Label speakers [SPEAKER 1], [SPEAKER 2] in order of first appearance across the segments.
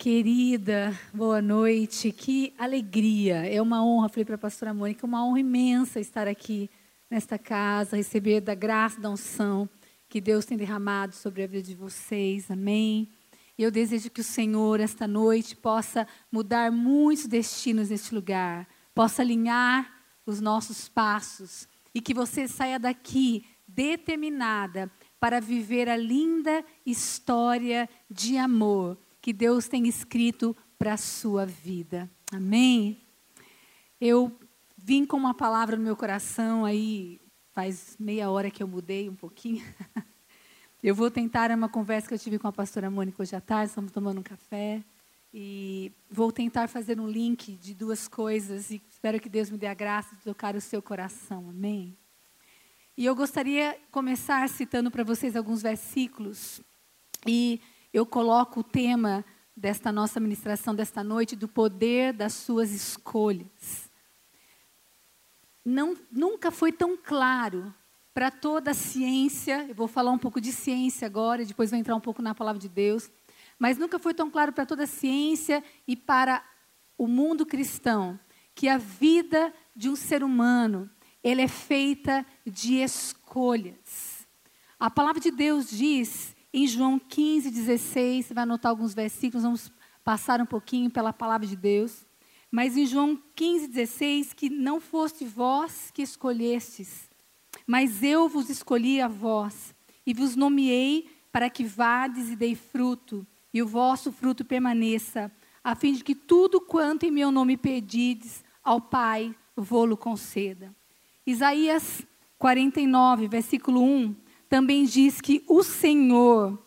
[SPEAKER 1] Querida, boa noite. Que alegria. É uma honra, falei para a pastora Mônica, uma honra imensa estar aqui nesta casa, receber da graça, da unção que Deus tem derramado sobre a vida de vocês. Amém. E eu desejo que o Senhor, esta noite, possa mudar muitos destinos neste lugar, possa alinhar os nossos passos e que você saia daqui determinada para viver a linda história de amor que Deus tem escrito para a sua vida. Amém? Eu vim com uma palavra no meu coração aí, faz meia hora que eu mudei um pouquinho. Eu vou tentar, é uma conversa que eu tive com a pastora Mônica hoje à tarde, estamos tomando um café. E vou tentar fazer um link de duas coisas e espero que Deus me dê a graça de tocar o seu coração. Amém? E eu gostaria de começar citando para vocês alguns versículos. E eu coloco o tema desta nossa ministração desta noite do poder das suas escolhas. Não, nunca foi tão claro para toda a ciência, eu vou falar um pouco de ciência agora, depois vou entrar um pouco na palavra de Deus, mas nunca foi tão claro para toda a ciência e para o mundo cristão que a vida de um ser humano, ele é feita de escolhas. A palavra de Deus diz em João 15, 16, você vai anotar alguns versículos, vamos passar um pouquinho pela palavra de Deus. Mas em João 15, 16, que não foste vós que escolhestes, mas eu vos escolhi a vós, e vos nomeei para que vades e dei fruto, e o vosso fruto permaneça, a fim de que tudo quanto em meu nome pedides ao Pai, vô-lo conceda. Isaías 49, versículo 1, também diz que o Senhor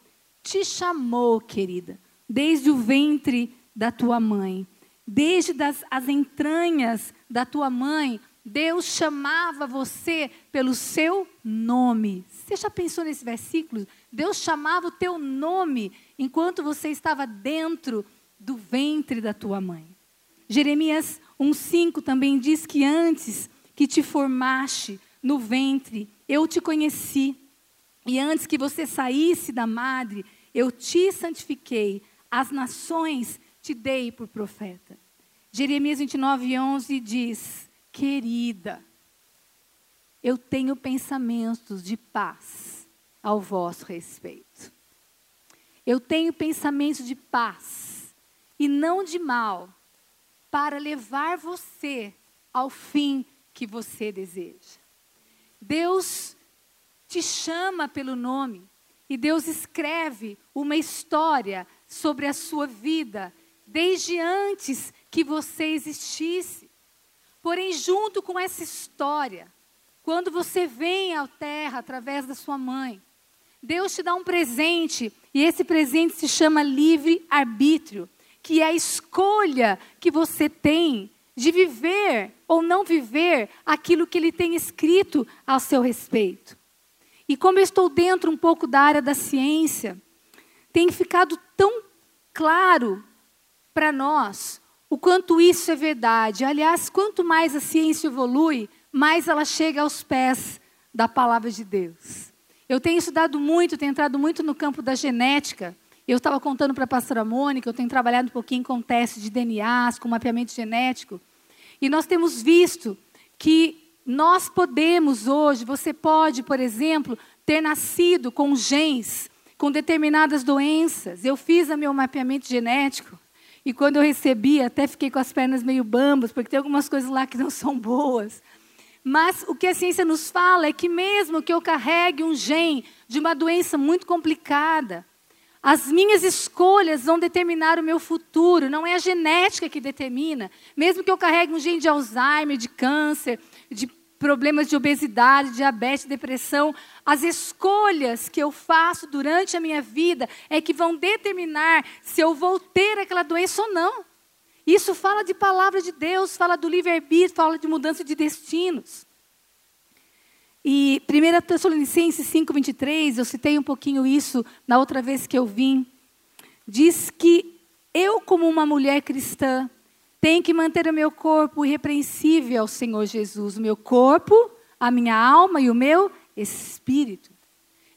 [SPEAKER 1] te chamou, querida, desde o ventre da tua mãe, desde das, as entranhas da tua mãe, Deus chamava você pelo seu nome. Você já pensou nesse versículo? Deus chamava o teu nome enquanto você estava dentro do ventre da tua mãe. Jeremias 1,5 também diz que antes que te formaste no ventre, eu te conheci. E antes que você saísse da madre, eu te santifiquei, as nações te dei por profeta. Jeremias 29, 11 diz: Querida, eu tenho pensamentos de paz ao vosso respeito. Eu tenho pensamentos de paz e não de mal, para levar você ao fim que você deseja. Deus te chama pelo nome e Deus escreve uma história sobre a sua vida desde antes que você existisse. Porém, junto com essa história, quando você vem à terra através da sua mãe, Deus te dá um presente, e esse presente se chama livre-arbítrio, que é a escolha que você tem de viver ou não viver aquilo que Ele tem escrito ao seu respeito. E como eu estou dentro um pouco da área da ciência, tem ficado tão claro para nós o quanto isso é verdade. Aliás, quanto mais a ciência evolui, mais ela chega aos pés da palavra de Deus. Eu tenho estudado muito, tenho entrado muito no campo da genética. Eu estava contando para a pastora Mônica, eu tenho trabalhado um pouquinho com testes de DNAs, com mapeamento genético. E nós temos visto que nós podemos hoje, você pode, por exemplo, ter nascido com genes com determinadas doenças. Eu fiz o meu mapeamento genético e quando eu recebi, até fiquei com as pernas meio bambas, porque tem algumas coisas lá que não são boas. Mas o que a ciência nos fala é que mesmo que eu carregue um gene de uma doença muito complicada, as minhas escolhas vão determinar o meu futuro, não é a genética que determina. Mesmo que eu carregue um gene de Alzheimer, de câncer, problemas de obesidade, diabetes, depressão, as escolhas que eu faço durante a minha vida é que vão determinar se eu vou ter aquela doença ou não. Isso fala de palavra de Deus, fala do livre-arbítrio, fala de mudança de destinos. E 1 Tessalonicenses 5,23, eu citei um pouquinho isso na outra vez que eu vim, diz que eu, como uma mulher cristã, tenho que manter o meu corpo irrepreensível ao Senhor Jesus, o meu corpo, a minha alma e o meu espírito.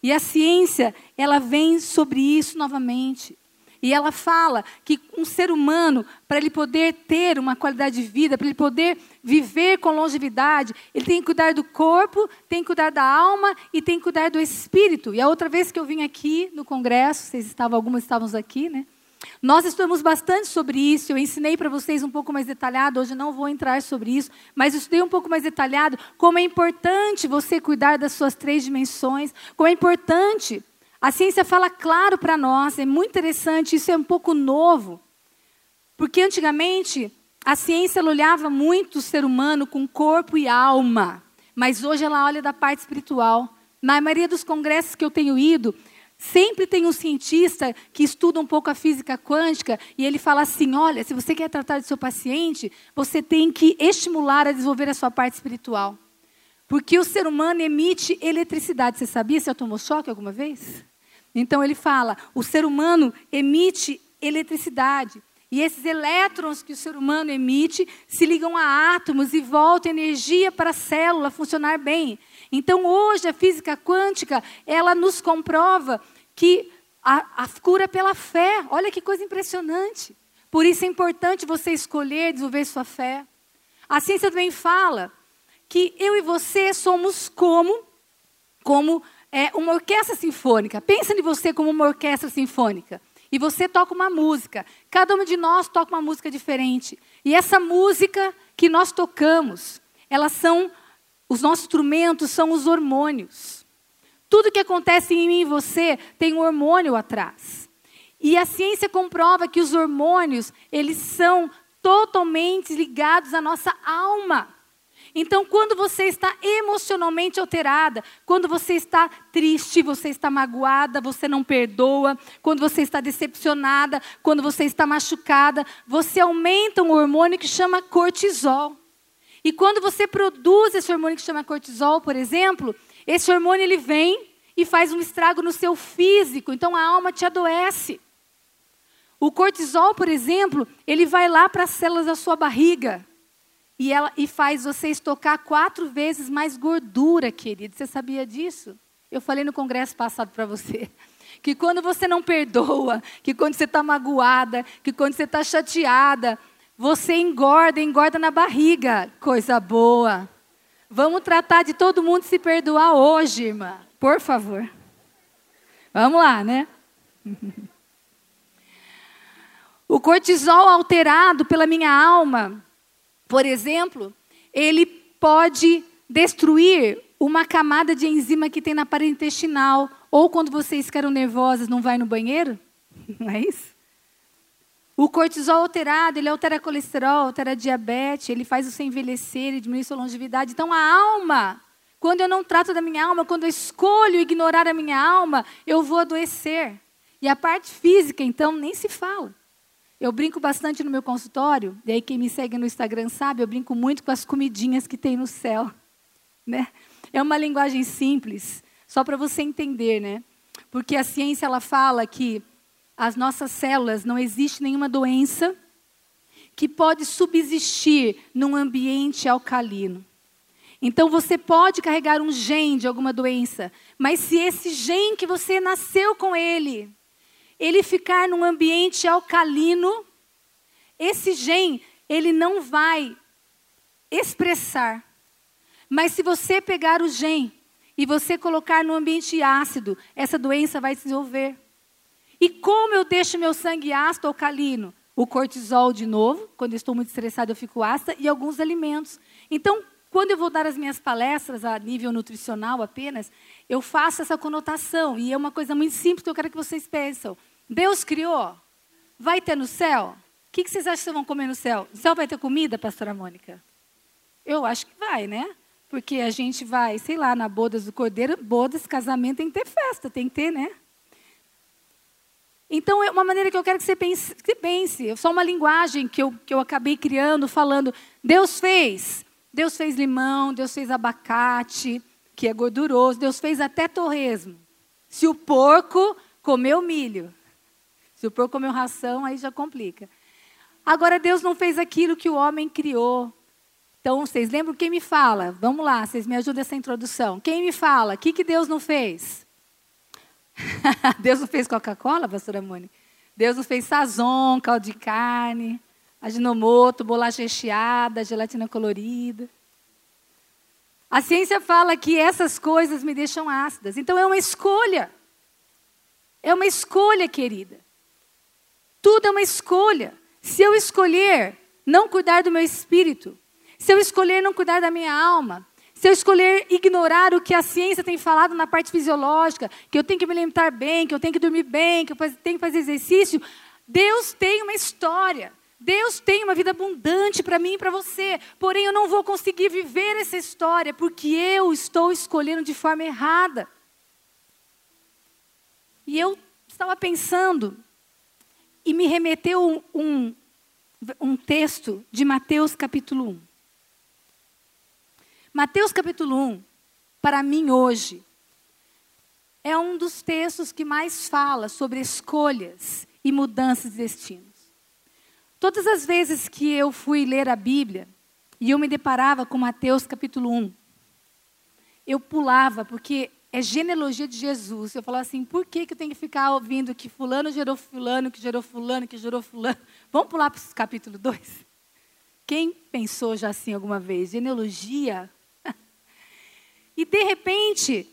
[SPEAKER 1] E a ciência, ela vem sobre isso novamente. E ela fala que um ser humano, para ele poder ter uma qualidade de vida, para ele poder viver com longevidade, ele tem que cuidar do corpo, tem que cuidar da alma e tem que cuidar do espírito. E a outra vez que eu vim aqui no congresso, vocês estavam, algumas estávamos aqui, né? Nós estudamos bastante sobre isso, eu ensinei para vocês um pouco mais detalhado, hoje não vou entrar sobre isso, mas estudei um pouco mais detalhado como é importante você cuidar das suas três dimensões, como é importante a ciência fala claro para nós, é muito interessante, isso é um pouco novo. Porque antigamente a ciência olhava muito o ser humano com corpo e alma, mas hoje ela olha da parte espiritual. Na maioria dos congressos que eu tenho ido, sempre tem um cientista que estuda um pouco a física quântica e ele fala assim: olha, se você quer tratar do seu paciente, você tem que estimular a desenvolver a sua parte espiritual. Porque o ser humano emite eletricidade. Você sabia? Você tomou choque alguma vez? Então ele fala: o ser humano emite eletricidade. E esses elétrons que o ser humano emite se ligam a átomos e voltam energia para a célula funcionar bem. Então hoje a física quântica, ela nos comprova que a, a cura é pela fé. Olha que coisa impressionante. Por isso é importante você escolher desenvolver sua fé. A ciência também fala que eu e você somos como como é, uma orquestra sinfônica. Pensa em você como uma orquestra sinfônica. E você toca uma música. Cada um de nós toca uma música diferente. E essa música que nós tocamos, elas são os nossos instrumentos são os hormônios. Tudo que acontece em mim e você tem um hormônio atrás. E a ciência comprova que os hormônios, eles são totalmente ligados à nossa alma. Então, quando você está emocionalmente alterada, quando você está triste, você está magoada, você não perdoa, quando você está decepcionada, quando você está machucada, você aumenta um hormônio que chama cortisol. E quando você produz esse hormônio que chama cortisol, por exemplo, esse hormônio ele vem e faz um estrago no seu físico, então a alma te adoece. O cortisol, por exemplo, ele vai lá para as células da sua barriga. E, ela, e faz você estocar quatro vezes mais gordura, querido. Você sabia disso? Eu falei no congresso passado para você. Que quando você não perdoa, que quando você está magoada, que quando você está chateada, você engorda, engorda na barriga. Coisa boa. Vamos tratar de todo mundo se perdoar hoje, irmã. Por favor. Vamos lá, né? O cortisol alterado pela minha alma por exemplo, ele pode destruir uma camada de enzima que tem na parede intestinal. Ou quando vocês ficaram nervosas, não vai no banheiro? Não é isso? O cortisol alterado, ele altera colesterol, altera diabetes, ele faz você envelhecer, ele diminui sua longevidade. Então a alma, quando eu não trato da minha alma, quando eu escolho ignorar a minha alma, eu vou adoecer. E a parte física, então, nem se fala. Eu brinco bastante no meu consultório, e aí quem me segue no Instagram sabe, eu brinco muito com as comidinhas que tem no céu. Né? É uma linguagem simples, só para você entender, né? Porque a ciência ela fala que as nossas células não existe nenhuma doença que pode subsistir num ambiente alcalino. Então você pode carregar um gene de alguma doença, mas se esse gene que você nasceu com ele ele ficar num ambiente alcalino, esse gene, ele não vai expressar. Mas se você pegar o gene e você colocar no ambiente ácido, essa doença vai se desenvolver. E como eu deixo meu sangue ácido alcalino? O cortisol de novo, quando estou muito estressado eu fico ácida, e alguns alimentos. Então, quando eu vou dar as minhas palestras a nível nutricional apenas, eu faço essa conotação. E é uma coisa muito simples que eu quero que vocês pensem. Deus criou, vai ter no céu? O que, vocês acham que vão comer no céu? No céu vai ter comida, pastora Mônica? Eu acho que vai, né? Porque a gente vai, sei lá, na bodas do cordeiro, bodas, casamento tem que ter festa, tem que ter, né? Então, é uma maneira que eu quero que você pense, que pense. É só uma linguagem que eu, que eu acabei criando, falando. Deus fez. Deus fez limão, Deus fez abacate, que é gorduroso. Deus fez até torresmo. Se o porco comeu milho, se o porco comeu ração, aí já complica. Agora, Deus não fez aquilo que o homem criou. Então, vocês lembram quem me fala? Vamos lá, vocês me ajudam nessa introdução. Quem me fala? O que, que Deus não fez? Deus não fez Coca-Cola, pastora Mônica? Deus nos fez sazon, caldo de carne, aginomoto, bolacha recheada, gelatina colorida. A ciência fala que essas coisas me deixam ácidas. Então é uma escolha. É uma escolha, querida. Tudo é uma escolha. Se eu escolher não cuidar do meu espírito, se eu escolher não cuidar da minha alma, se eu escolher ignorar o que a ciência tem falado na parte fisiológica, que eu tenho que me alimentar bem, que eu tenho que dormir bem, que eu tenho que fazer exercício, Deus tem uma história. Deus tem uma vida abundante para mim e para você, porém eu não vou conseguir viver essa história porque eu estou escolhendo de forma errada. E eu estava pensando e me remeteu um, um texto de Mateus capítulo 1. Mateus capítulo 1, para mim hoje, é um dos textos que mais fala sobre escolhas e mudanças de destino. Todas as vezes que eu fui ler a Bíblia e eu me deparava com Mateus capítulo 1, eu pulava, porque é genealogia de Jesus. Eu falava assim, por que, que eu tenho que ficar ouvindo que fulano gerou fulano, que gerou fulano, que gerou fulano? Vamos pular para o capítulo 2? Quem pensou já assim alguma vez? Genealogia? E de repente,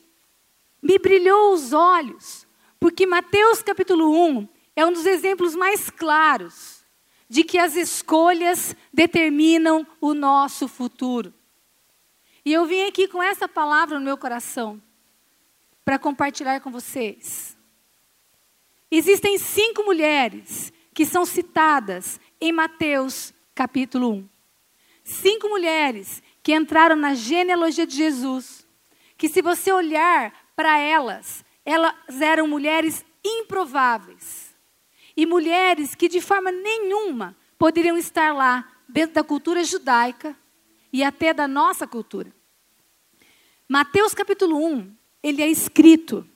[SPEAKER 1] me brilhou os olhos, porque Mateus capítulo 1 é um dos exemplos mais claros de que as escolhas determinam o nosso futuro. E eu vim aqui com essa palavra no meu coração para compartilhar com vocês. Existem cinco mulheres que são citadas em Mateus capítulo 1. Cinco mulheres que entraram na genealogia de Jesus. Que se você olhar para elas, elas eram mulheres improváveis e mulheres que de forma nenhuma poderiam estar lá dentro da cultura judaica e até da nossa cultura. Mateus capítulo 1, ele é escrito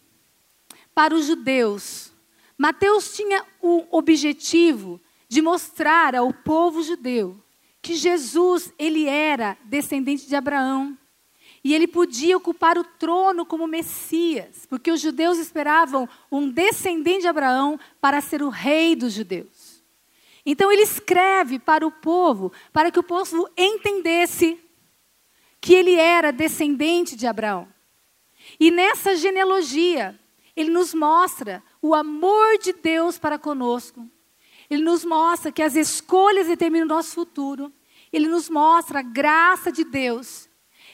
[SPEAKER 1] para os judeus. Mateus tinha o objetivo de mostrar ao povo judeu que Jesus, ele era descendente de Abraão, e ele podia ocupar o trono como Messias, porque os judeus esperavam um descendente de Abraão para ser o rei dos judeus. Então ele escreve para o povo, para que o povo entendesse que ele era descendente de Abraão. E nessa genealogia, ele nos mostra o amor de Deus para conosco. Ele nos mostra que as escolhas determinam o nosso futuro. Ele nos mostra a graça de Deus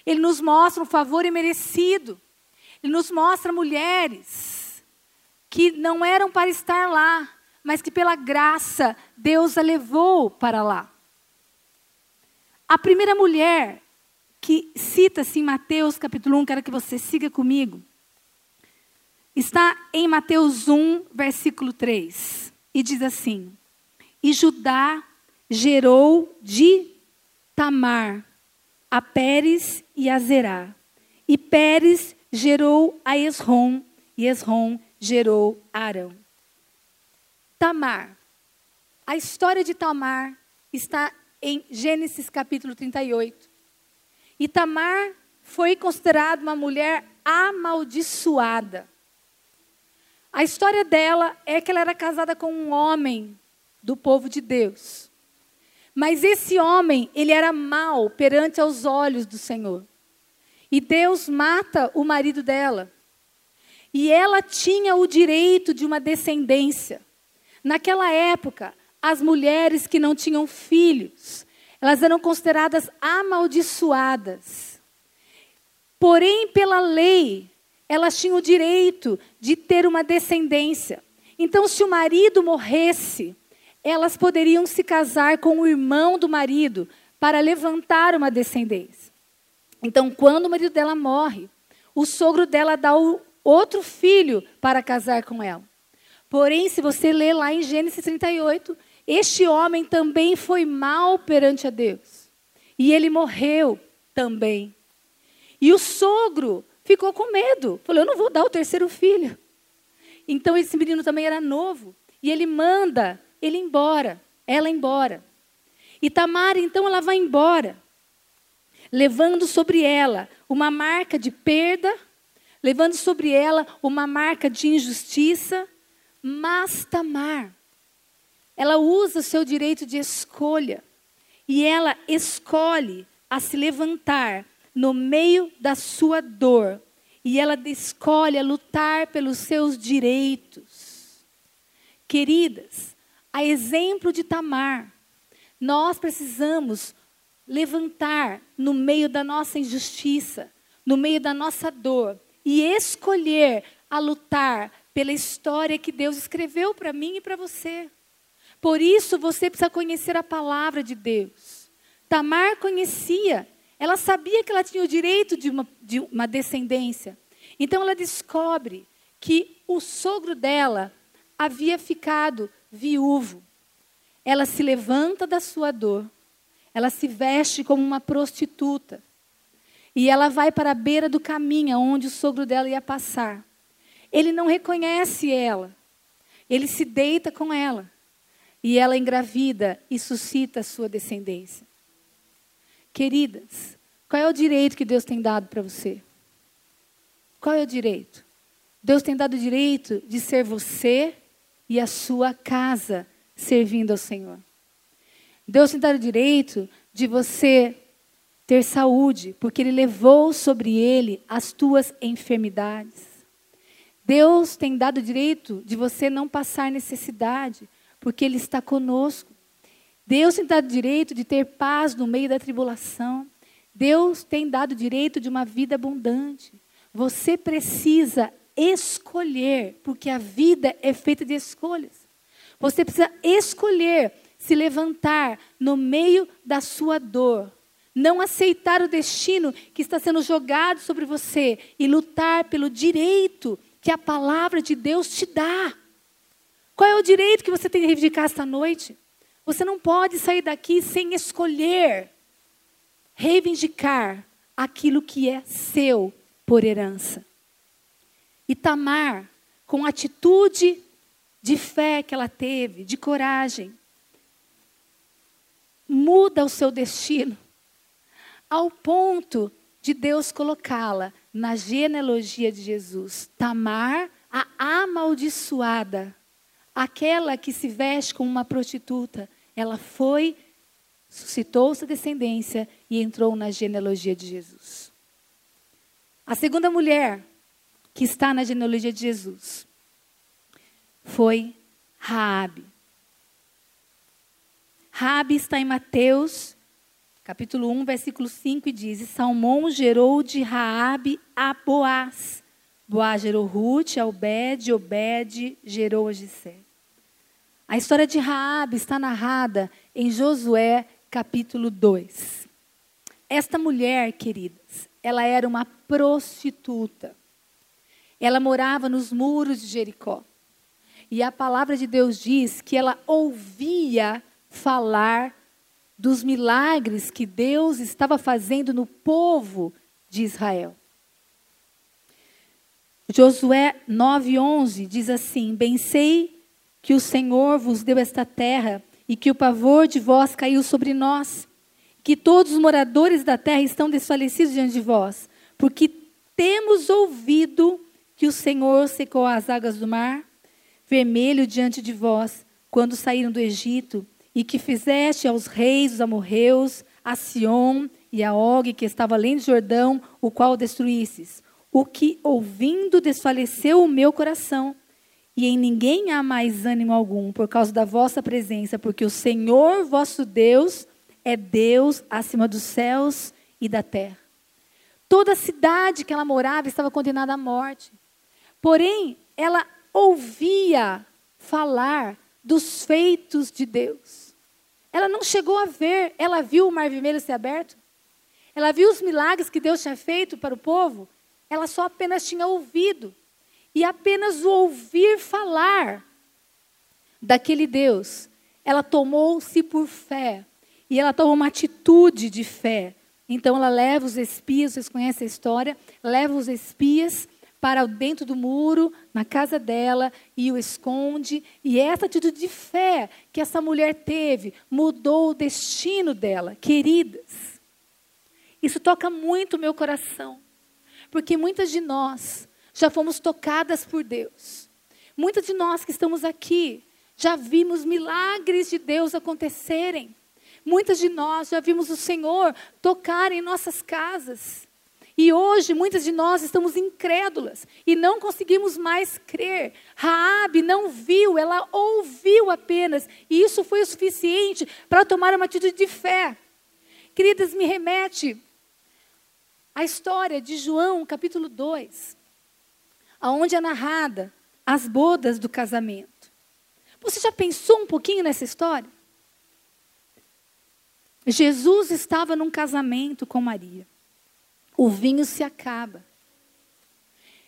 [SPEAKER 1] ele nos mostra um favor imerecido. Ele nos mostra mulheres que não eram para estar lá, mas que pela graça Deus a levou para lá. A primeira mulher que cita-se em Mateus capítulo 1, quero que você siga comigo, está em Mateus 1, versículo 3, e diz assim: E Judá gerou de Tamar a Pérez e a Zerá. E Pérez gerou a Esrom, e Esrom gerou Arão. Tamar. A história de Tamar está em Gênesis capítulo 38. E Tamar foi considerada uma mulher amaldiçoada. A história dela é que ela era casada com um homem do povo de Deus. Mas esse homem, ele era mau perante aos olhos do Senhor. E Deus mata o marido dela. E ela tinha o direito de uma descendência. Naquela época, as mulheres que não tinham filhos, elas eram consideradas amaldiçoadas. Porém, pela lei, elas tinham o direito de ter uma descendência. Então, se o marido morresse, elas poderiam se casar com o irmão do marido para levantar uma descendência. Então, quando o marido dela morre, o sogro dela dá o outro filho para casar com ela. Porém, se você ler lá em Gênesis 38, este homem também foi mal perante a Deus. E ele morreu também. E o sogro ficou com medo. Falou: Eu não vou dar o terceiro filho. Então, esse menino também era novo. E ele manda ele embora, ela embora. E Tamar, então, ela vai embora, levando sobre ela uma marca de perda, levando sobre ela uma marca de injustiça. Mas Tamar, ela usa o seu direito de escolha. E ela escolhe a se levantar no meio da sua dor. E ela escolhe a lutar pelos seus direitos. Queridas, a exemplo de Tamar, nós precisamos levantar no meio da nossa injustiça, no meio da nossa dor e escolher a lutar pela história que Deus escreveu para mim e para você. Por isso você precisa conhecer a palavra de Deus. Tamar conhecia, ela sabia que ela tinha o direito de uma, de uma descendência. Então ela descobre que o sogro dela havia ficado viúvo. Ela se levanta da sua dor, ela se veste como uma prostituta. E ela vai para a beira do caminho onde o sogro dela ia passar. Ele não reconhece ela. Ele se deita com ela. E ela engravida e suscita a sua descendência. Queridas, qual é o direito que Deus tem dado para você? Qual é o direito? Deus tem dado o direito de ser você e a sua casa servindo ao Senhor. Deus tem dado o direito de você ter saúde, porque Ele levou sobre Ele as tuas enfermidades. Deus tem dado o direito de você não passar necessidade, porque Ele está conosco. Deus tem dado o direito de ter paz no meio da tribulação. Deus tem dado o direito de uma vida abundante. Você precisa escolher, porque a vida é feita de escolhas. Você precisa escolher se levantar no meio da sua dor, não aceitar o destino que está sendo jogado sobre você e lutar pelo direito que a palavra de Deus te dá. Qual é o direito que você tem de reivindicar esta noite? Você não pode sair daqui sem escolher reivindicar aquilo que é seu por herança. E Tamar, com a atitude de fé que ela teve, de coragem, muda o seu destino ao ponto de Deus colocá-la na genealogia de Jesus. Tamar, a amaldiçoada, aquela que se veste como uma prostituta, ela foi, suscitou sua descendência e entrou na genealogia de Jesus. A segunda mulher que está na genealogia de Jesus foi Raabe. Raabe está em Mateus capítulo 1, versículo 5, e diz: E Salmão gerou de Raabe a Boaz. Boaz gerou Ruth, a Obed, Obed gerou a. A história de Raabe está narrada em Josué, capítulo 2. Esta mulher, queridas, ela era uma prostituta. Ela morava nos muros de Jericó. E a palavra de Deus diz que ela ouvia falar dos milagres que Deus estava fazendo no povo de Israel. Josué 9:11 diz assim: Bem sei que o Senhor vos deu esta terra e que o pavor de vós caiu sobre nós, que todos os moradores da terra estão desfalecidos diante de vós, porque temos ouvido que o Senhor secou as águas do mar vermelho diante de vós quando saíram do Egito e que fizeste aos reis os amorreus, a Sion e a Og, que estava além do Jordão, o qual destruísses. O que, ouvindo, desfaleceu o meu coração. E em ninguém há mais ânimo algum, por causa da vossa presença, porque o Senhor vosso Deus é Deus acima dos céus e da terra. Toda a cidade que ela morava estava condenada à morte. Porém, ela ouvia falar dos feitos de Deus. Ela não chegou a ver, ela viu o mar vermelho ser aberto? Ela viu os milagres que Deus tinha feito para o povo? Ela só apenas tinha ouvido. E apenas o ouvir falar daquele Deus, ela tomou-se por fé. E ela tomou uma atitude de fé. Então ela leva os espias, vocês conhecem a história, leva os espias para dentro do muro, na casa dela, e o esconde. E essa atitude de fé que essa mulher teve mudou o destino dela. Queridas, isso toca muito o meu coração, porque muitas de nós já fomos tocadas por Deus. Muitas de nós que estamos aqui já vimos milagres de Deus acontecerem. Muitas de nós já vimos o Senhor tocar em nossas casas. E hoje muitas de nós estamos incrédulas e não conseguimos mais crer. Raabe não viu, ela ouviu apenas, e isso foi o suficiente para tomar uma atitude de fé. Queridas, me remete à história de João, capítulo 2, aonde é narrada as bodas do casamento. Você já pensou um pouquinho nessa história? Jesus estava num casamento com Maria o vinho se acaba.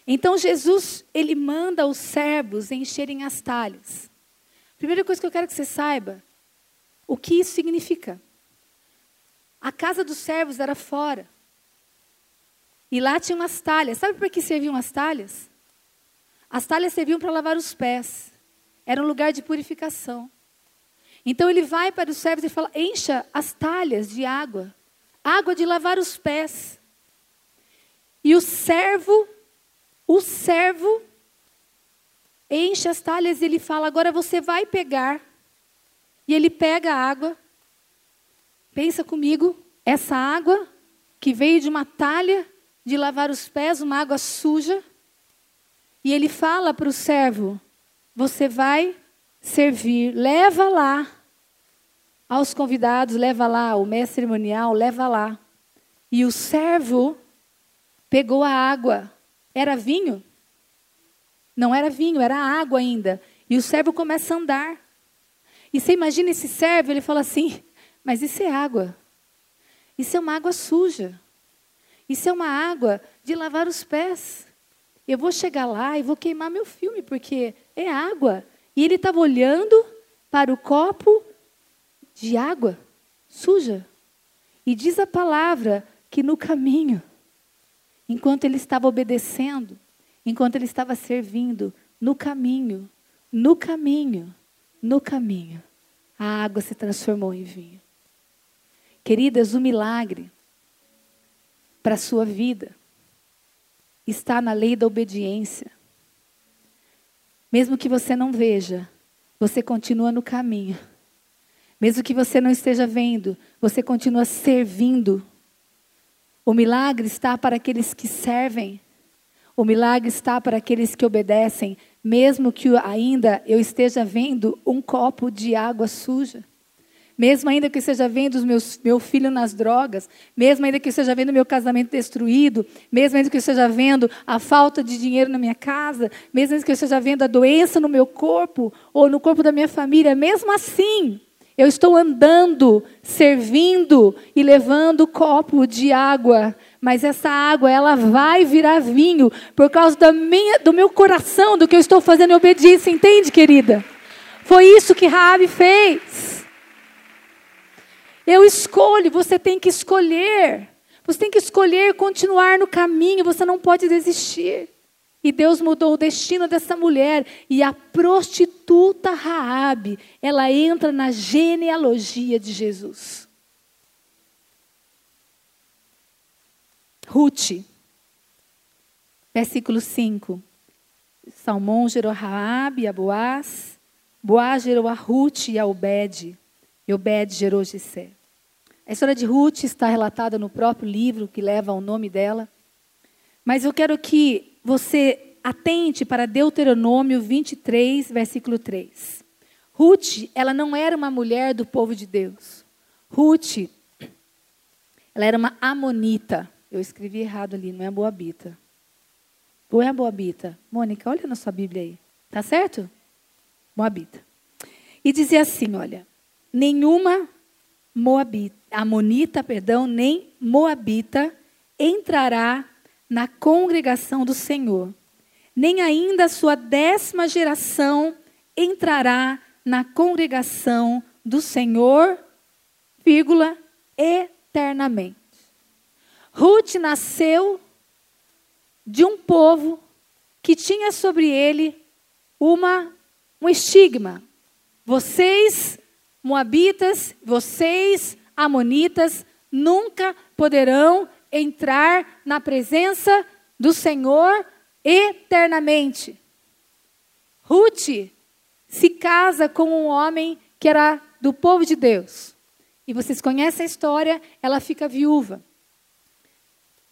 [SPEAKER 1] Então Jesus, ele manda os servos encherem as talhas. Primeira coisa que eu quero que você saiba, o que isso significa. A casa dos servos era fora. E lá tinha umas talhas. Sabe para que serviam as talhas? As talhas serviam para lavar os pés. Era um lugar de purificação. Então ele vai para os servos e fala: encha as talhas de água, água de lavar os pés. E o servo, o servo, enche as talhas e ele fala: agora você vai pegar. E ele pega a água. Pensa comigo, essa água que veio de uma talha de lavar os pés, uma água suja. E ele fala para o servo: Você vai servir, leva lá aos convidados, leva lá, o mestre cerimonial, leva lá. E o servo pegou a água. Era vinho? Não era vinho, era água ainda. E o servo começa a andar. E você imagina esse servo, ele fala assim: Mas isso é água. Isso é uma água suja. Isso é uma água de lavar os pés. Eu vou chegar lá e vou queimar meu filme, porque é água. E ele estava olhando para o copo de água suja. E diz a palavra que no caminho enquanto ele estava obedecendo, enquanto ele estava servindo, no caminho, no caminho, no caminho, a água se transformou em vinho. Queridas, o milagre para a sua vida está na lei da obediência. Mesmo que você não veja, você continua no caminho. Mesmo que você não esteja vendo, você continua servindo o milagre está para aqueles que servem. O milagre está para aqueles que obedecem, mesmo que ainda eu esteja vendo um copo de água suja. Mesmo ainda que eu esteja vendo meus, meu filho nas drogas, mesmo ainda que eu esteja vendo meu casamento destruído, mesmo ainda que eu esteja vendo a falta de dinheiro na minha casa, mesmo ainda que eu esteja vendo a doença no meu corpo ou no corpo da minha família, mesmo assim, eu estou andando, servindo e levando copo de água, mas essa água ela vai virar vinho por causa da minha, do meu coração, do que eu estou fazendo em obediência, entende, querida? Foi isso que Raabe fez. Eu escolho, você tem que escolher. Você tem que escolher continuar no caminho, você não pode desistir. E Deus mudou o destino dessa mulher. E a prostituta Raabe, ela entra na genealogia de Jesus. Ruth, versículo 5. Salmão gerou a Raabe, a Boaz. Boaz gerou a Ruth e a Obed. E Obed gerou Gessé. A história de Ruth está relatada no próprio livro que leva o nome dela. Mas eu quero que você atente para Deuteronômio 23, versículo 3. Ruth, ela não era uma mulher do povo de Deus. Ruth, ela era uma amonita. Eu escrevi errado ali, não é Boabita. Ou é a Boabita? Mônica, olha na sua Bíblia aí. Tá certo? Moabita. E dizia assim, olha, nenhuma Moabita, amonita, perdão, nem Moabita entrará na congregação do Senhor. Nem ainda a sua décima geração entrará na congregação do Senhor, vírgula, eternamente. Ruth nasceu de um povo que tinha sobre ele uma um estigma. Vocês, moabitas, vocês, amonitas, nunca poderão entrar na presença do Senhor eternamente. Ruth se casa com um homem que era do povo de Deus. E vocês conhecem a história, ela fica viúva.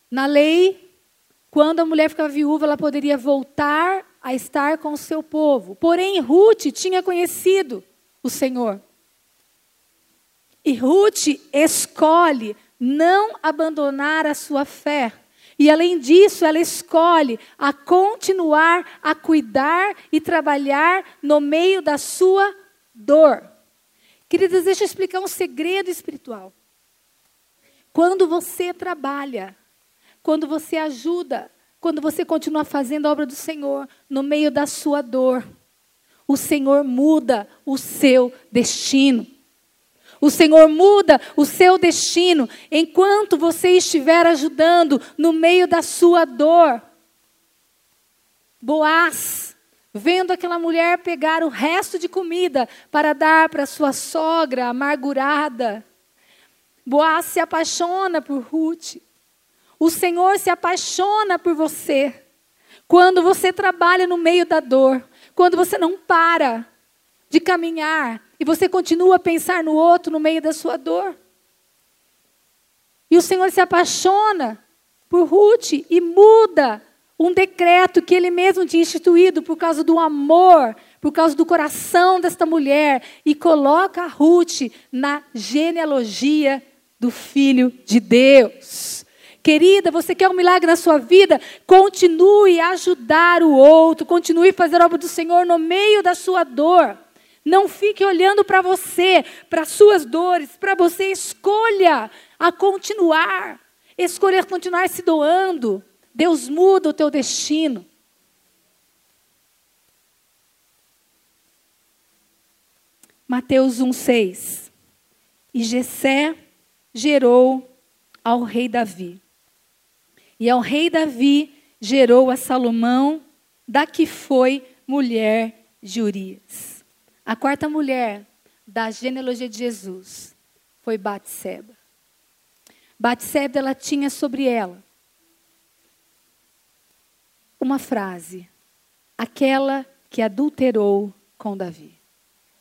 [SPEAKER 1] Na lei, quando a mulher ficava viúva, ela poderia voltar a estar com o seu povo. Porém, Ruth tinha conhecido o Senhor. E Ruth escolhe não abandonar a sua fé. E além disso, ela escolhe a continuar a cuidar e trabalhar no meio da sua dor. Queridas, deixa eu explicar um segredo espiritual. Quando você trabalha, quando você ajuda, quando você continua fazendo a obra do Senhor no meio da sua dor, o Senhor muda o seu destino. O Senhor muda o seu destino enquanto você estiver ajudando no meio da sua dor. Boaz, vendo aquela mulher pegar o resto de comida para dar para sua sogra amargurada, Boaz se apaixona por Ruth. O Senhor se apaixona por você. Quando você trabalha no meio da dor, quando você não para de caminhar e você continua a pensar no outro no meio da sua dor. E o Senhor se apaixona por Ruth e muda um decreto que ele mesmo tinha instituído por causa do amor, por causa do coração desta mulher e coloca Ruth na genealogia do filho de Deus. Querida, você quer um milagre na sua vida? Continue a ajudar o outro, continue a fazer a obra do Senhor no meio da sua dor. Não fique olhando para você, para suas dores, para você escolha a continuar. Escolha continuar se doando. Deus muda o teu destino. Mateus 1:6. E Jessé gerou ao rei Davi. E ao rei Davi gerou a Salomão, da que foi mulher de Urias. A quarta mulher da genealogia de Jesus foi Batseba. Batseba ela tinha sobre ela uma frase: aquela que adulterou com Davi.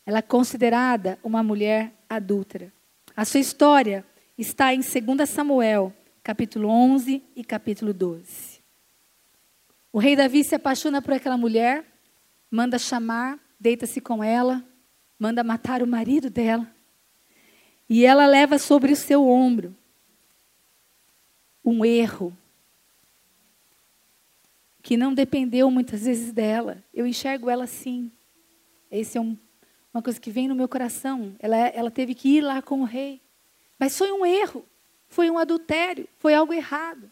[SPEAKER 1] Ela é considerada uma mulher adúltera. A sua história está em 2 Samuel, capítulo 11 e capítulo 12. O rei Davi se apaixona por aquela mulher, manda chamar, deita-se com ela, manda matar o marido dela. E ela leva sobre o seu ombro um erro que não dependeu muitas vezes dela. Eu enxergo ela assim. Esse é um, uma coisa que vem no meu coração. Ela, ela teve que ir lá com o rei. Mas foi um erro. Foi um adultério, foi algo errado.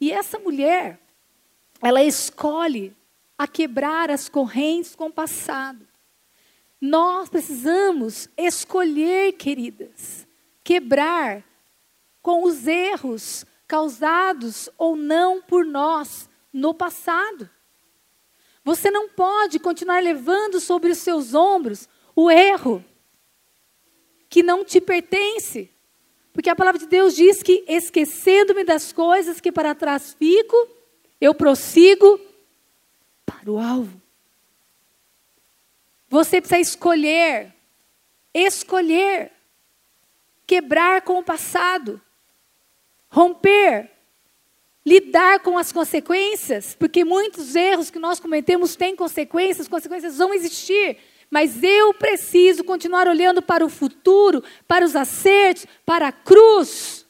[SPEAKER 1] E essa mulher, ela escolhe a quebrar as correntes com o passado. Nós precisamos escolher, queridas, quebrar com os erros causados ou não por nós no passado. Você não pode continuar levando sobre os seus ombros o erro que não te pertence. Porque a palavra de Deus diz que, esquecendo-me das coisas que para trás fico, eu prossigo para o alvo. Você precisa escolher, escolher, quebrar com o passado, romper, lidar com as consequências, porque muitos erros que nós cometemos têm consequências, consequências vão existir. Mas eu preciso continuar olhando para o futuro, para os acertos, para a cruz,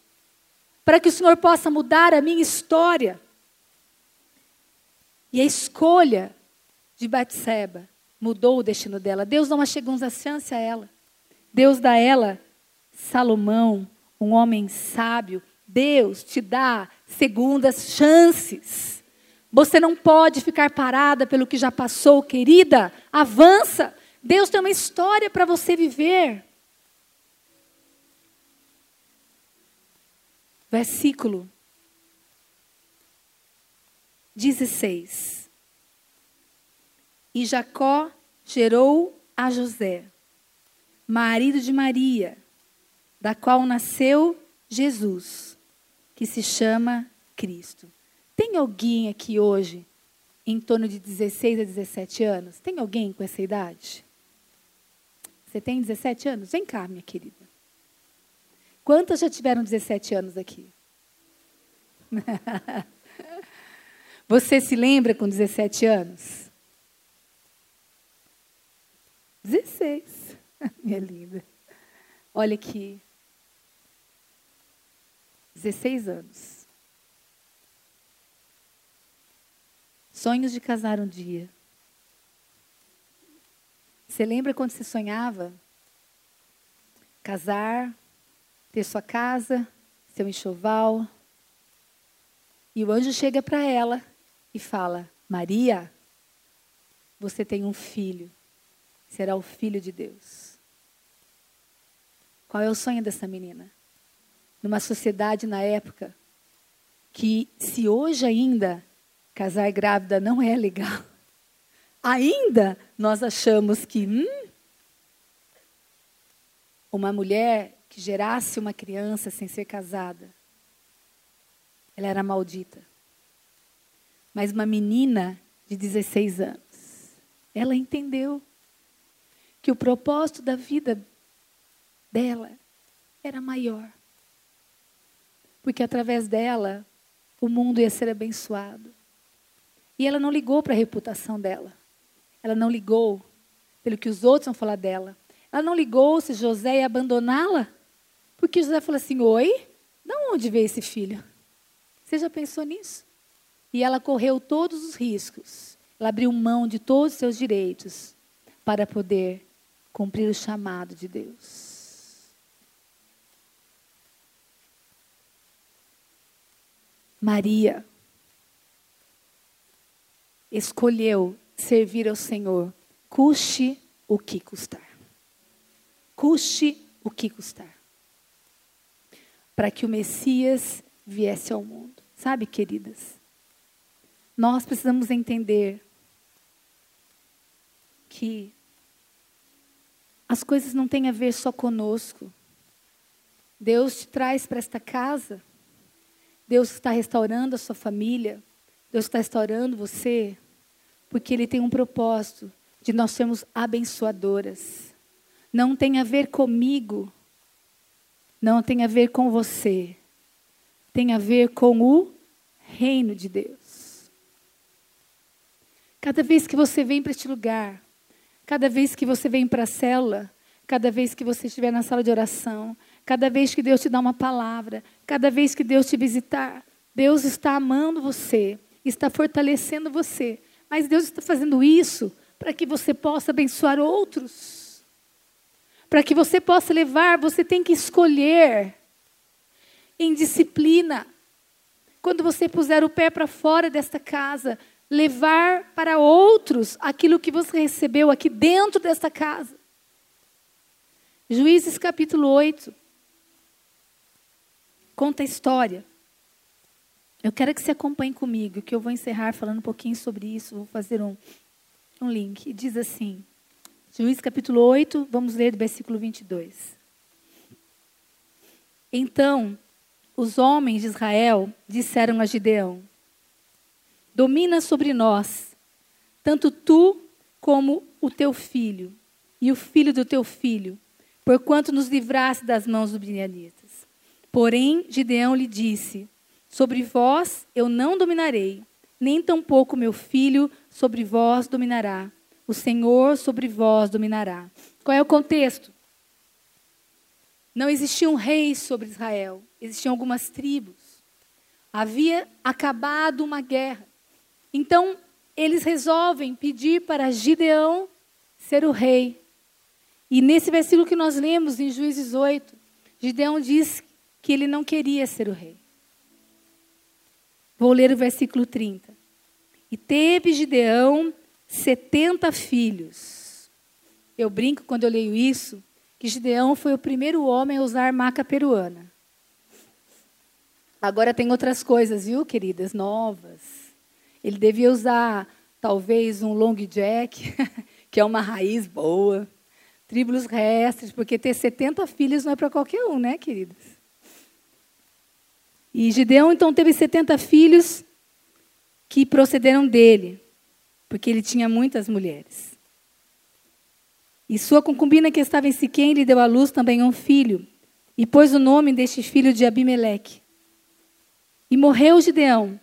[SPEAKER 1] para que o Senhor possa mudar a minha história. E a escolha de Batseba mudou o destino dela. Deus não uma segunda chance a ela. Deus dá a ela Salomão, um homem sábio. Deus te dá segundas chances. Você não pode ficar parada pelo que já passou, querida. Avança. Deus tem uma história para você viver. Versículo 16. E Jacó gerou a José, marido de Maria, da qual nasceu Jesus, que se chama Cristo. Tem alguém aqui hoje em torno de 16 a 17 anos? Tem alguém com essa idade? Você tem 17 anos? Vem cá, minha querida. Quantas já tiveram 17 anos aqui? Você se lembra com 17 anos? 16. Minha linda. Olha aqui. 16 anos. Sonhos de casar um dia. Você lembra quando você sonhava? Casar, ter sua casa, seu enxoval. E o anjo chega para ela e fala: Maria, você tem um filho, será o filho de Deus. Qual é o sonho dessa menina? Numa sociedade na época que, se hoje ainda casar grávida não é legal, ainda nós achamos que hum, uma mulher que gerasse uma criança sem ser casada, ela era maldita. Mas uma menina de 16 anos, ela entendeu que o propósito da vida dela era maior. Porque através dela, o mundo ia ser abençoado. E ela não ligou para a reputação dela. Ela não ligou pelo que os outros vão falar dela. Ela não ligou se José ia abandoná-la. Porque José falou assim: Oi, de onde veio esse filho? Você já pensou nisso? E ela correu todos os riscos. Ela abriu mão de todos os seus direitos para poder cumprir o chamado de Deus. Maria escolheu servir ao Senhor, custe o que custar. Custe o que custar. Para que o Messias viesse ao mundo. Sabe, queridas? Nós precisamos entender que as coisas não têm a ver só conosco. Deus te traz para esta casa. Deus está restaurando a sua família. Deus está restaurando você. Porque Ele tem um propósito de nós sermos abençoadoras. Não tem a ver comigo. Não tem a ver com você tem a ver com o reino de Deus. Cada vez que você vem para este lugar, cada vez que você vem para a célula, cada vez que você estiver na sala de oração, cada vez que Deus te dá uma palavra, cada vez que Deus te visitar, Deus está amando você, está fortalecendo você. Mas Deus está fazendo isso para que você possa abençoar outros. Para que você possa levar, você tem que escolher em disciplina. Quando você puser o pé para fora desta casa, levar para outros aquilo que você recebeu aqui dentro desta casa. Juízes capítulo 8 conta a história. Eu quero que você acompanhe comigo, que eu vou encerrar falando um pouquinho sobre isso, vou fazer um, um link. E diz assim, Juízes capítulo 8, vamos ler do versículo 22. Então, os homens de Israel disseram a Gideão: Domina sobre nós, tanto tu como o teu filho, e o filho do teu filho, porquanto nos livraste das mãos dos midianitas. Porém, Gideão lhe disse: Sobre vós eu não dominarei, nem tampouco meu filho sobre vós dominará. O Senhor sobre vós dominará. Qual é o contexto? Não existia um rei sobre Israel, existiam algumas tribos. Havia acabado uma guerra. Então, eles resolvem pedir para Gideão ser o rei. E nesse versículo que nós lemos em Juízes 8, Gideão diz que ele não queria ser o rei. Vou ler o versículo 30. E teve Gideão 70 filhos. Eu brinco quando eu leio isso, que Gideão foi o primeiro homem a usar maca peruana. Agora tem outras coisas, viu, queridas, novas. Ele devia usar talvez um long jack, que é uma raiz boa, tríbulos restres, porque ter 70 filhos não é para qualquer um, né, queridas? E Gideão então teve 70 filhos que procederam dele, porque ele tinha muitas mulheres. E sua concubina que estava em Siquém lhe deu à luz também um filho, e pôs o nome deste filho de Abimeleque. E morreu Gideão,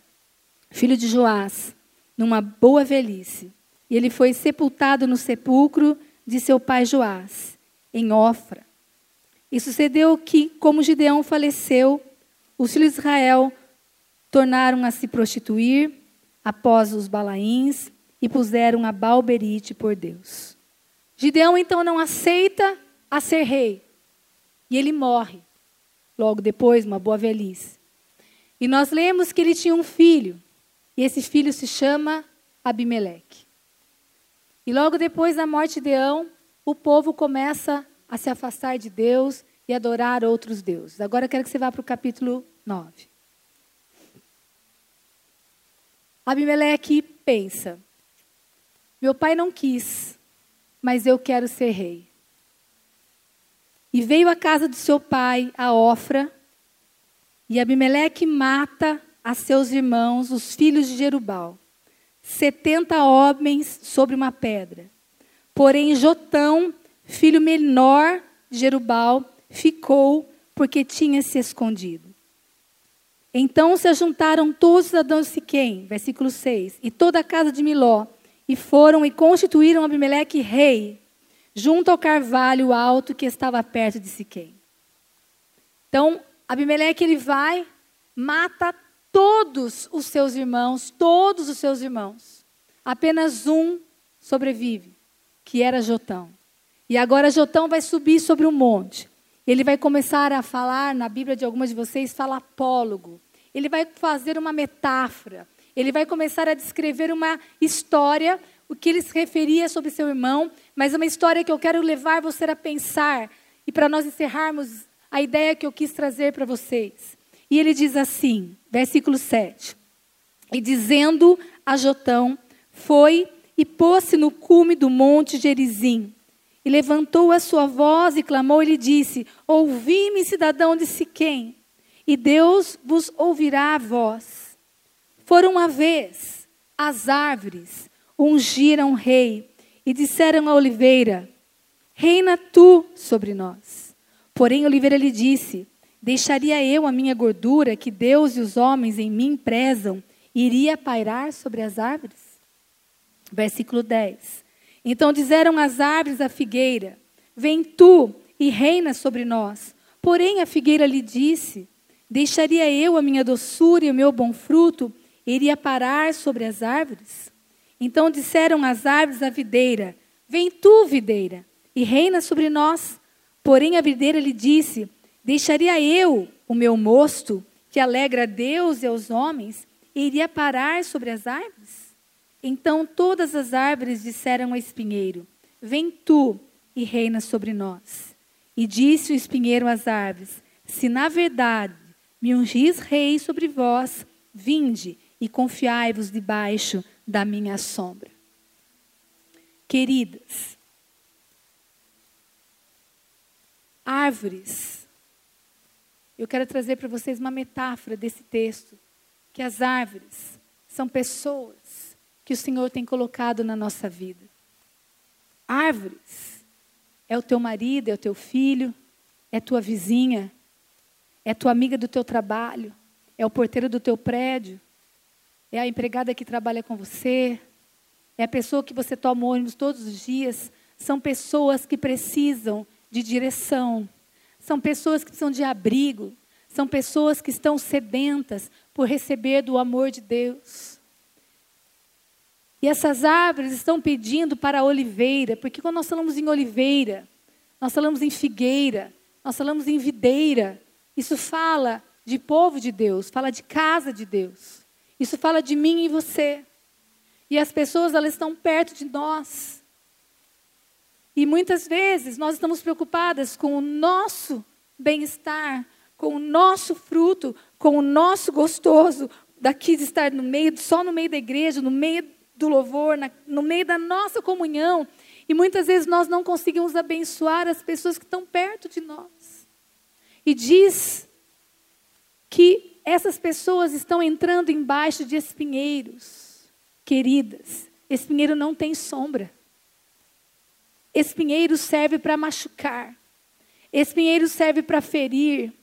[SPEAKER 1] filho de Joás, numa boa velhice. E ele foi sepultado no sepulcro de seu pai Joás, em Ofra. E sucedeu que, como Gideão faleceu, os filhos de Israel tornaram a se prostituir após os balaíns e puseram a balberite por Deus. Gideão então não aceita a ser rei. E ele morre. Logo depois, uma boa velhice. E nós lemos que ele tinha um filho. E esse filho se chama Abimeleque. E logo depois da morte de Deão, o povo começa a se afastar de Deus e adorar outros deuses. Agora eu quero que você vá para o capítulo 9. Abimeleque pensa: meu pai não quis, mas eu quero ser rei. E veio à casa do seu pai, a Ofra, e Abimeleque mata a seus irmãos, os filhos de Jerubal, setenta homens sobre uma pedra. Porém, Jotão, filho menor de Jerubal, ficou porque tinha se escondido. Então se ajuntaram todos os cidadãos de Siquém, versículo 6, e toda a casa de Miló, e foram e constituíram Abimeleque rei, junto ao carvalho alto que estava perto de Siquém. Então, Abimeleque ele vai, mata todos os seus irmãos, todos os seus irmãos. Apenas um sobrevive, que era Jotão. E agora Jotão vai subir sobre um monte. Ele vai começar a falar, na Bíblia de algumas de vocês, fala apólogo. Ele vai fazer uma metáfora. Ele vai começar a descrever uma história, o que ele se referia sobre seu irmão, mas uma história que eu quero levar você a pensar. E para nós encerrarmos a ideia que eu quis trazer para vocês. E ele diz assim, versículo 7. E dizendo a Jotão, foi e pôs-se no cume do monte Gerizim e levantou a sua voz e clamou e lhe disse: Ouvi-me, cidadão de Siquém, e Deus vos ouvirá a voz. Foram uma vez as árvores ungiram o rei e disseram à oliveira: Reina tu sobre nós. Porém, a oliveira lhe disse: Deixaria eu a minha gordura que Deus e os homens em mim prezam, iria pairar sobre as árvores? Versículo 10. Então disseram as árvores à figueira: Vem tu e reina sobre nós. Porém a figueira lhe disse: Deixaria eu a minha doçura e o meu bom fruto, iria parar sobre as árvores? Então disseram as árvores à videira: Vem tu, videira, e reina sobre nós. Porém a videira lhe disse: Deixaria eu o meu mosto, que alegra a Deus e aos homens, e iria parar sobre as árvores? Então todas as árvores disseram ao espinheiro: Vem tu e reina sobre nós. E disse o espinheiro às árvores: Se na verdade me ungis rei sobre vós, vinde e confiai-vos debaixo da minha sombra. Queridas, árvores. Eu quero trazer para vocês uma metáfora desse texto, que as árvores são pessoas que o Senhor tem colocado na nossa vida. Árvores. É o teu marido, é o teu filho, é tua vizinha, é tua amiga do teu trabalho, é o porteiro do teu prédio, é a empregada que trabalha com você, é a pessoa que você toma ônibus todos os dias. São pessoas que precisam de direção, são pessoas que precisam de abrigo, são pessoas que estão sedentas por receber do amor de Deus. E essas árvores estão pedindo para a oliveira, porque quando nós falamos em oliveira, nós falamos em figueira, nós falamos em videira, isso fala de povo de Deus, fala de casa de Deus. Isso fala de mim e você. E as pessoas, elas estão perto de nós. E muitas vezes nós estamos preocupadas com o nosso bem-estar, com o nosso fruto, com o nosso gostoso daqui de estar no meio, só no meio da igreja, no meio do louvor, na, no meio da nossa comunhão. E muitas vezes nós não conseguimos abençoar as pessoas que estão perto de nós. E diz que essas pessoas estão entrando embaixo de espinheiros. Queridas, espinheiro não tem sombra. Espinheiro serve para machucar. Espinheiro serve para ferir.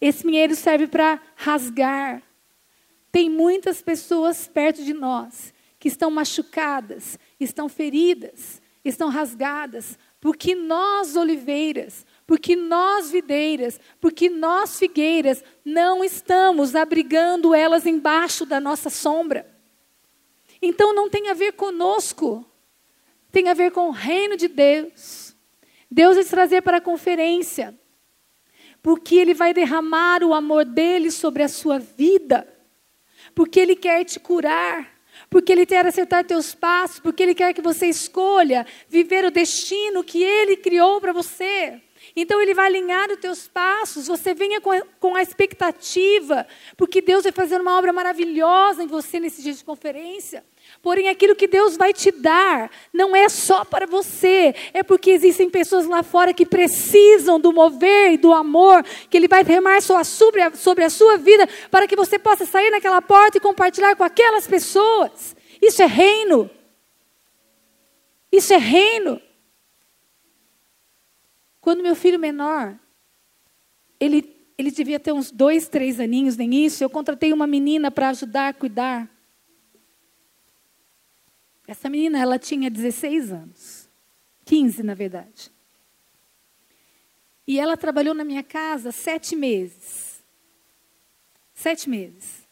[SPEAKER 1] Espinheiro serve para rasgar. Tem muitas pessoas perto de nós que estão machucadas, estão feridas, estão rasgadas, porque nós, oliveiras, porque nós, videiras, porque nós, figueiras, não estamos abrigando elas embaixo da nossa sombra. Então não tem a ver conosco, tem a ver com o reino de Deus. Deus vai te trazer para a conferência, porque Ele vai derramar o amor dele sobre a sua vida, porque Ele quer te curar, porque Ele quer acertar teus passos, porque Ele quer que você escolha viver o destino que Ele criou para você. Então Ele vai alinhar os teus passos, você venha com a, com a expectativa, porque Deus vai fazer uma obra maravilhosa em você nesse dia de conferência. Porém, aquilo que Deus vai te dar não é só para você, é porque existem pessoas lá fora que precisam do mover e do amor que Ele vai derramar sobre a, sobre a sua vida, para que você possa sair naquela porta e compartilhar com aquelas pessoas. Isso é reino. Isso é reino. Quando meu filho menor, ele, ele devia ter uns dois, três aninhos, nem isso, eu contratei uma menina para ajudar a cuidar. Essa menina, ela tinha 16 anos. 15, na verdade. E ela trabalhou na minha casa sete meses. Sete meses.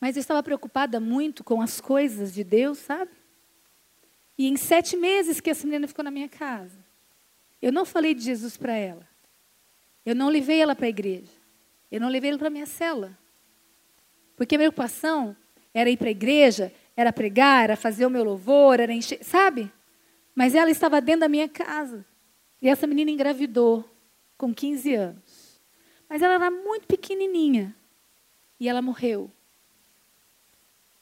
[SPEAKER 1] Mas eu estava preocupada muito com as coisas de Deus, sabe? E em sete meses que essa menina ficou na minha casa, eu não falei de Jesus para ela. Eu não levei ela para a igreja. Eu não levei ela para a minha cela. Porque a minha preocupação era ir para a igreja, era pregar, era fazer o meu louvor, era encher, sabe? Mas ela estava dentro da minha casa. E essa menina engravidou com 15 anos. Mas ela era muito pequenininha. E ela morreu.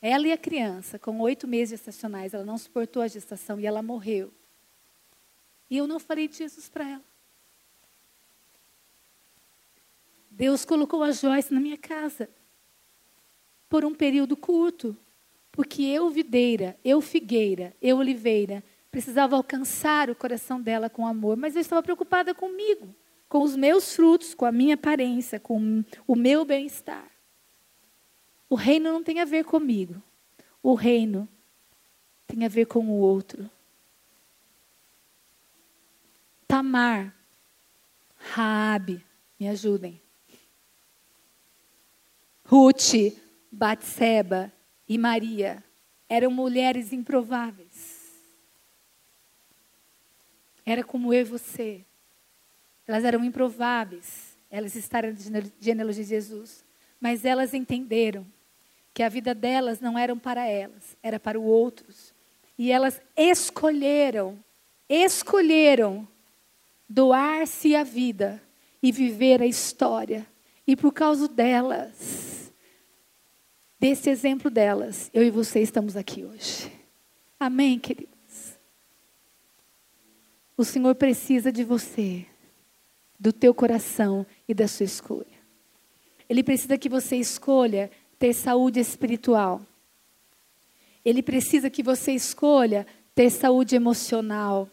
[SPEAKER 1] Ela e a criança, com oito meses gestacionais, ela não suportou a gestação e ela morreu. E eu não falei de Jesus para ela. Deus colocou a Joyce na minha casa por um período curto, porque eu, videira, eu, figueira, eu, oliveira, precisava alcançar o coração dela com amor, mas eu estava preocupada comigo, com os meus frutos, com a minha aparência, com o meu bem-estar. O reino não tem a ver comigo. O reino tem a ver com o outro. Tamar, Raabe, me ajudem. Ruth, Batseba e Maria eram mulheres improváveis. Era como eu e você. Elas eram improváveis. Elas estavam na genealogia de Jesus. Mas elas entenderam que a vida delas não era para elas, era para os outros. E elas escolheram, escolheram doar-se a vida e viver a história. E por causa delas, desse exemplo delas, eu e você estamos aqui hoje. Amém, queridos? O Senhor precisa de você, do teu coração e da sua escolha. Ele precisa que você escolha ter saúde espiritual. Ele precisa que você escolha ter saúde emocional.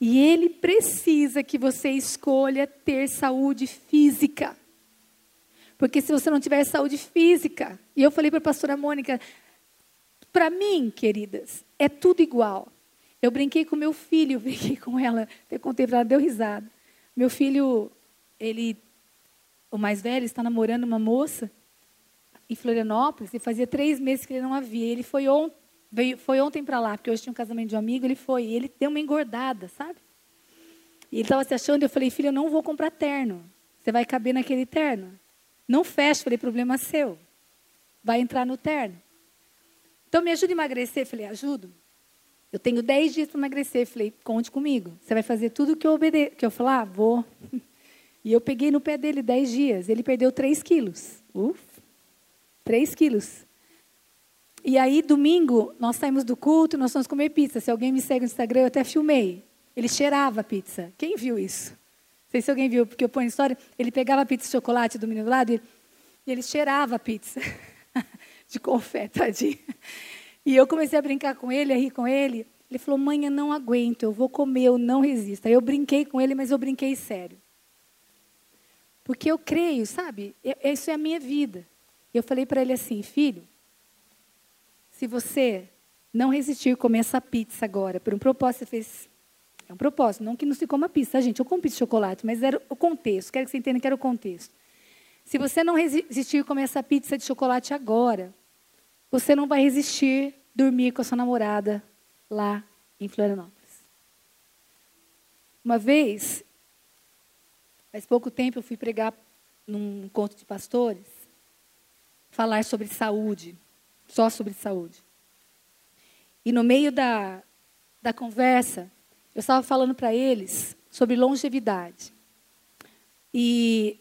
[SPEAKER 1] E ele precisa que você escolha ter saúde física. Porque se você não tiver saúde física, e eu falei para a pastora Mônica, para mim, queridas, é tudo igual. Eu brinquei com meu filho, brinquei com ela, até contei para ela, deu risada. Meu filho, ele, o mais velho, está namorando uma moça em Florianópolis e fazia três meses que ele não havia. Ele foi, on, veio, foi ontem para lá, porque hoje tinha um casamento de um amigo, ele foi. E ele deu uma engordada, sabe? E ele estava se achando, eu falei, filho, eu não vou comprar terno. Você vai caber naquele terno. Não fecha, falei, problema seu. Vai entrar no terno. Então me ajuda a emagrecer. Falei, ajudo. Eu tenho dez dias para emagrecer. Falei, conte comigo. Você vai fazer tudo que eu obede que eu falar, ah, vou. E eu peguei no pé dele dez dias. Ele perdeu três quilos. Uf. 3 quilos. E aí, domingo, nós saímos do culto, nós fomos comer pizza. Se alguém me segue no Instagram, eu até filmei. Ele cheirava pizza. Quem viu isso? Sei se alguém viu, porque eu ponho história. Ele pegava a pizza de chocolate do menino do lado e, e ele cheirava a pizza. de confete, tadinho. E eu comecei a brincar com ele, a rir com ele. Ele falou: Mãe, eu não aguento, eu vou comer, eu não resisto. Aí eu brinquei com ele, mas eu brinquei sério. Porque eu creio, sabe? Isso é a minha vida. Eu falei para ele assim: Filho, se você não resistir comer essa pizza agora, por um propósito, você fez. É um propósito, não que não se coma pizza, tá, gente? Eu como pizza de chocolate, mas era o contexto. Quero que você entenda que era o contexto. Se você não resistir comer essa pizza de chocolate agora, você não vai resistir dormir com a sua namorada lá em Florianópolis. Uma vez, faz pouco tempo, eu fui pregar num encontro de pastores, falar sobre saúde, só sobre saúde. E no meio da, da conversa, eu estava falando para eles sobre longevidade. E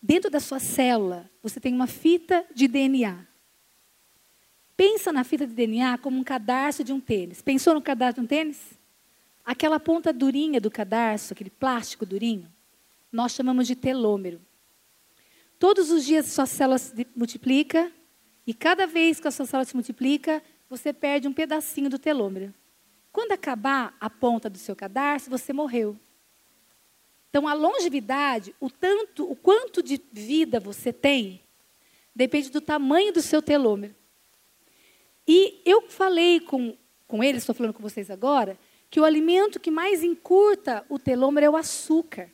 [SPEAKER 1] dentro da sua célula, você tem uma fita de DNA. Pensa na fita de DNA como um cadarço de um tênis. Pensou no cadarço de um tênis? Aquela ponta durinha do cadarço, aquele plástico durinho, nós chamamos de telômero. Todos os dias sua célula se multiplica e cada vez que a sua célula se multiplica, você perde um pedacinho do telômero. Quando acabar a ponta do seu cadarço, você morreu. Então a longevidade, o tanto, o quanto de vida você tem, depende do tamanho do seu telômero. E eu falei com, com eles, estou falando com vocês agora, que o alimento que mais encurta o telômero é o açúcar.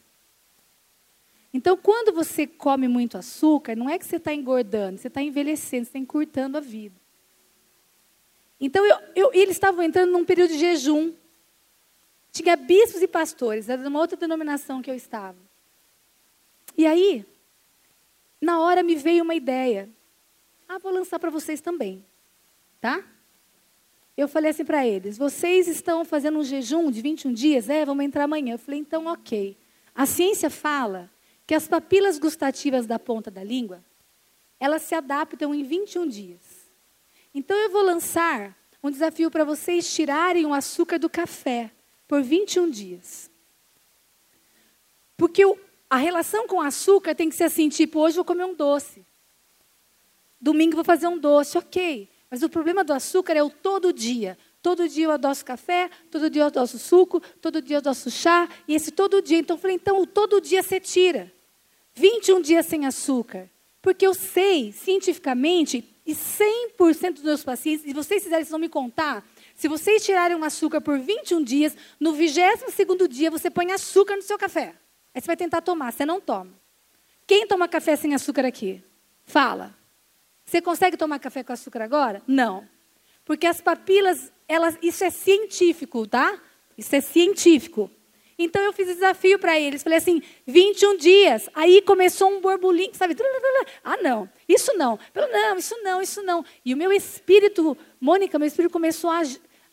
[SPEAKER 1] Então, quando você come muito açúcar, não é que você está engordando, você está envelhecendo, você está encurtando a vida. Então, eu, eu, eles estavam entrando num período de jejum. Tinha bispos e pastores, era de uma outra denominação que eu estava. E aí, na hora me veio uma ideia. Ah, vou lançar para vocês também tá? Eu falei assim para eles: vocês estão fazendo um jejum de 21 dias? É, vamos entrar amanhã. Eu falei: então, ok. A ciência fala que as papilas gustativas da ponta da língua, elas se adaptam em 21 dias. Então, eu vou lançar um desafio para vocês tirarem o açúcar do café por 21 dias. Porque o, a relação com o açúcar tem que ser assim: tipo, hoje vou comer um doce. Domingo vou fazer um doce, ok. Mas o problema do açúcar é o todo dia. Todo dia eu adoço café, todo dia eu adoço suco, todo dia eu adoço chá, e esse todo dia. Então eu falei, então todo dia você tira. 21 dias sem açúcar. Porque eu sei, cientificamente, e 100% dos meus pacientes, e vocês fizerem, vocês vão me contar, se vocês tirarem um açúcar por 21 dias, no 22º dia você põe açúcar no seu café. Aí você vai tentar tomar, você não toma. Quem toma café sem açúcar aqui? Fala. Você consegue tomar café com açúcar agora? Não. Porque as papilas, elas, isso é científico, tá? Isso é científico. Então eu fiz desafio para eles. Falei assim: 21 dias. Aí começou um borbulinho, sabe? Ah, não. Isso não. Não, isso não, isso não. E o meu espírito, Mônica, meu espírito começou a,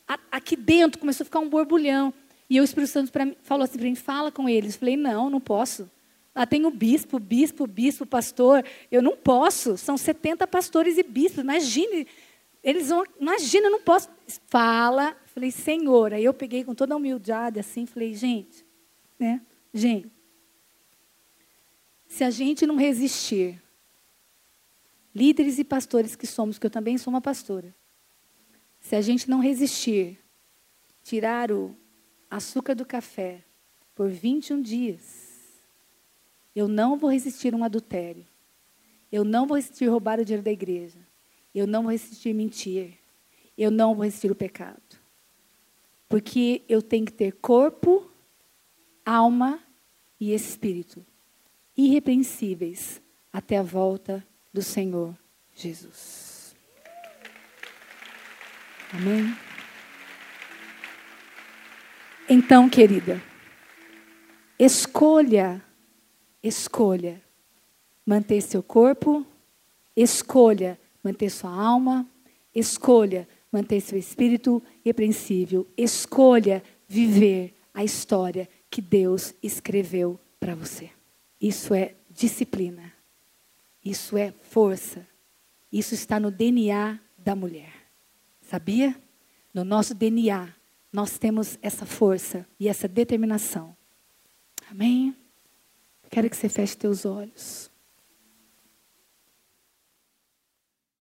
[SPEAKER 1] a aqui dentro, começou a ficar um borbulhão. E o Espírito Santo mim, falou assim para mim: fala com eles. Falei: não, não posso. Lá tem o bispo, bispo, bispo, pastor. Eu não posso. São 70 pastores e bispos. Imagine. Eles vão. Imagina, eu não posso. Fala. Falei, Senhor. Aí eu peguei com toda a humildade assim. Falei, gente. Né? Gente. Se a gente não resistir. Líderes e pastores que somos, que eu também sou uma pastora. Se a gente não resistir, tirar o açúcar do café por 21 dias, eu não vou resistir um adultério. Eu não vou resistir roubar o dinheiro da igreja. Eu não vou resistir mentir. Eu não vou resistir o pecado. Porque eu tenho que ter corpo, alma e espírito irrepreensíveis até a volta do Senhor Jesus. Amém? Então, querida, escolha escolha manter seu corpo, escolha manter sua alma, escolha manter seu espírito repreensível, escolha viver a história que Deus escreveu para você. Isso é disciplina. Isso é força. Isso está no DNA da mulher. Sabia? No nosso DNA, nós temos essa força e essa determinação. Amém? Quero que você feche teus olhos.